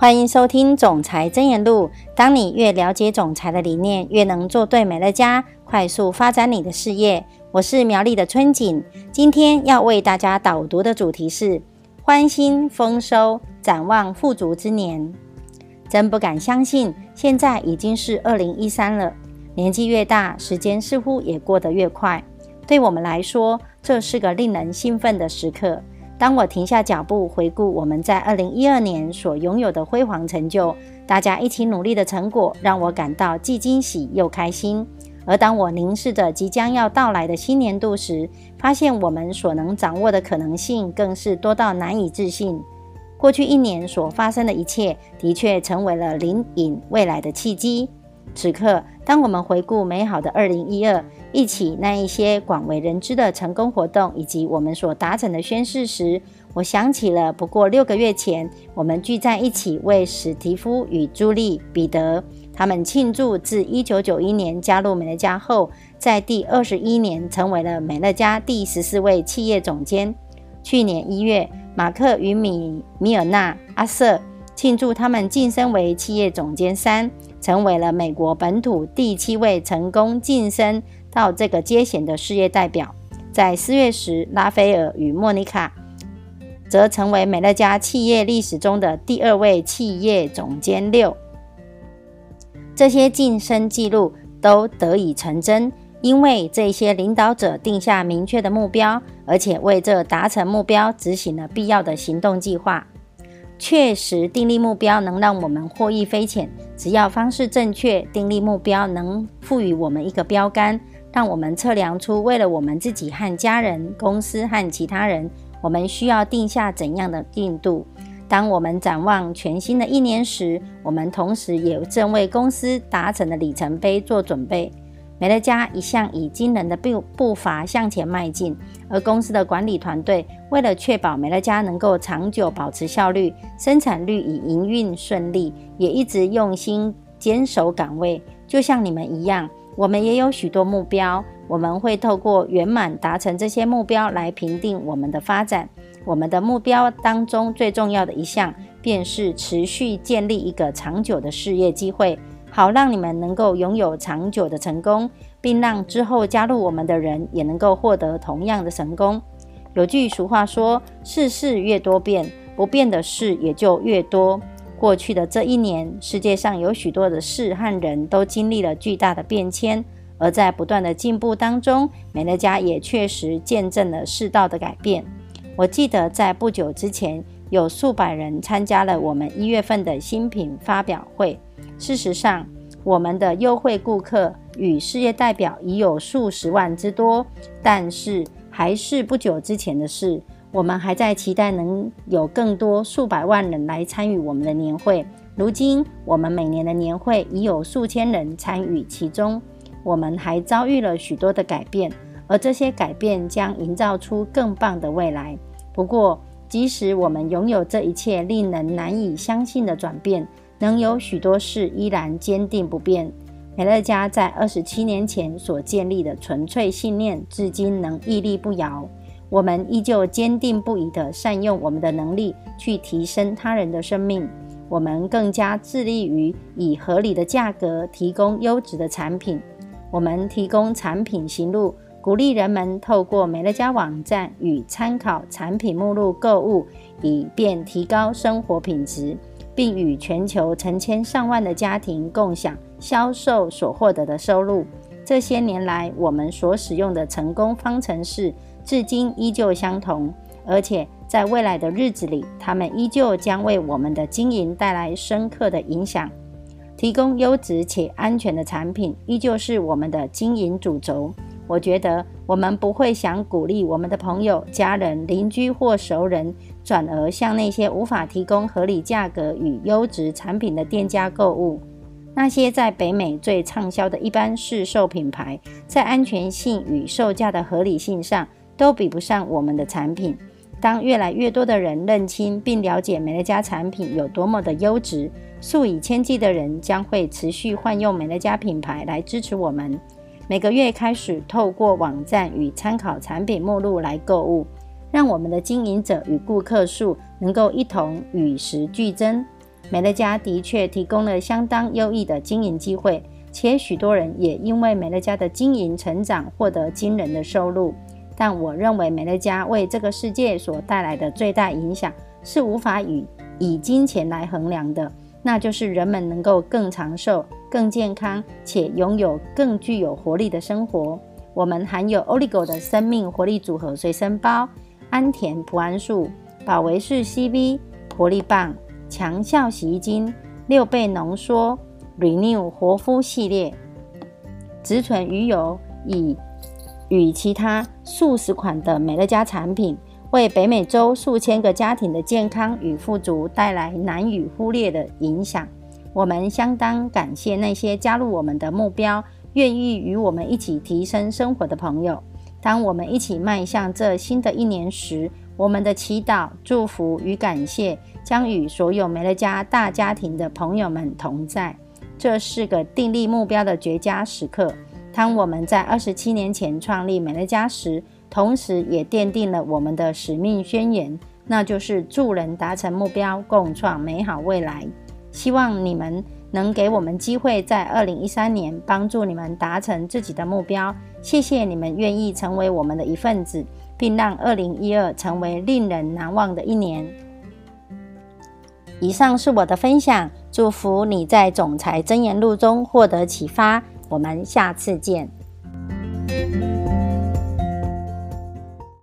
欢迎收听《总裁真言录》。当你越了解总裁的理念，越能做对美乐家，快速发展你的事业。我是苗栗的春景，今天要为大家导读的主题是“欢欣丰收，展望富足之年”。真不敢相信，现在已经是二零一三了。年纪越大，时间似乎也过得越快。对我们来说，这是个令人兴奋的时刻。当我停下脚步，回顾我们在二零一二年所拥有的辉煌成就，大家一起努力的成果，让我感到既惊喜又开心。而当我凝视着即将要到来的新年度时，发现我们所能掌握的可能性更是多到难以置信。过去一年所发生的一切，的确成为了领引未来的契机。此刻，当我们回顾美好的二零一二。一起那一些广为人知的成功活动，以及我们所达成的宣誓时，我想起了不过六个月前，我们聚在一起为史蒂夫与朱莉·彼得他们庆祝自1991年加入美乐家后，在第二十一年成为了美乐家第十四位企业总监。去年一月，马克与米米尔纳·阿瑟庆祝他们晋升为企业总监三，成为了美国本土第七位成功晋升。到这个阶衔的事业代表，在四月时，拉斐尔与莫妮卡则成为美乐家企业历史中的第二位企业总监六。这些晋升记录都得以成真，因为这些领导者定下明确的目标，而且为这达成目标执行了必要的行动计划。确实，订立目标能让我们获益匪浅。只要方式正确，订立目标能赋予我们一个标杆。让我们测量出，为了我们自己和家人、公司和其他人，我们需要定下怎样的进度。当我们展望全新的一年时，我们同时也正为公司达成的里程碑做准备。美乐家一向以惊人的步步伐向前迈进，而公司的管理团队为了确保美乐家能够长久保持效率、生产率与营运顺利，也一直用心坚守岗位，就像你们一样。我们也有许多目标，我们会透过圆满达成这些目标来评定我们的发展。我们的目标当中最重要的一项，便是持续建立一个长久的事业机会，好让你们能够拥有长久的成功，并让之后加入我们的人也能够获得同样的成功。有句俗话说：“世事越多变，不变的事也就越多。”过去的这一年，世界上有许多的事和人都经历了巨大的变迁，而在不断的进步当中，美乐家也确实见证了世道的改变。我记得在不久之前，有数百人参加了我们一月份的新品发表会。事实上，我们的优惠顾客与事业代表已有数十万之多，但是还是不久之前的事。我们还在期待能有更多数百万人来参与我们的年会。如今，我们每年的年会已有数千人参与其中。我们还遭遇了许多的改变，而这些改变将营造出更棒的未来。不过，即使我们拥有这一切令人难以相信的转变，能有许多事依然坚定不变。美乐家在二十七年前所建立的纯粹信念，至今能屹立不摇。我们依旧坚定不移地善用我们的能力去提升他人的生命。我们更加致力于以合理的价格提供优质的产品。我们提供产品行路，鼓励人们透过美乐家网站与参考产品目录购物，以便提高生活品质，并与全球成千上万的家庭共享销售所获得的收入。这些年来，我们所使用的成功方程式。至今依旧相同，而且在未来的日子里，他们依旧将为我们的经营带来深刻的影响。提供优质且安全的产品，依旧是我们的经营主轴。我觉得我们不会想鼓励我们的朋友、家人、邻居或熟人，转而向那些无法提供合理价格与优质产品的店家购物。那些在北美最畅销的一般市售品牌，在安全性与售价的合理性上。都比不上我们的产品。当越来越多的人认清并了解美乐家产品有多么的优质，数以千计的人将会持续换用美乐家品牌来支持我们。每个月开始透过网站与参考产品目录来购物，让我们的经营者与顾客数能够一同与时俱增。美乐家的确提供了相当优异的经营机会，且许多人也因为美乐家的经营成长获得惊人的收入。但我认为美乐家为这个世界所带来的最大影响是无法以以金钱来衡量的，那就是人们能够更长寿、更健康，且拥有更具有活力的生活。我们含有 Oligo 的生命活力组合随身包、安田普安素、保维士 CV 活力棒、强效洗衣精、六倍浓缩 Renew 活肤系列、植醇鱼油，以与其他数十款的美乐家产品，为北美洲数千个家庭的健康与富足带来难以忽略的影响。我们相当感谢那些加入我们的目标、愿意与我们一起提升生活的朋友。当我们一起迈向这新的一年时，我们的祈祷、祝福与感谢将与所有美乐家大家庭的朋友们同在。这是个订立目标的绝佳时刻。当我们在二十七年前创立美乐家时，同时也奠定了我们的使命宣言，那就是助人达成目标，共创美好未来。希望你们能给我们机会，在二零一三年帮助你们达成自己的目标。谢谢你们愿意成为我们的一份子，并让二零一二成为令人难忘的一年。以上是我的分享，祝福你在总裁箴言录中获得启发。我们下次见。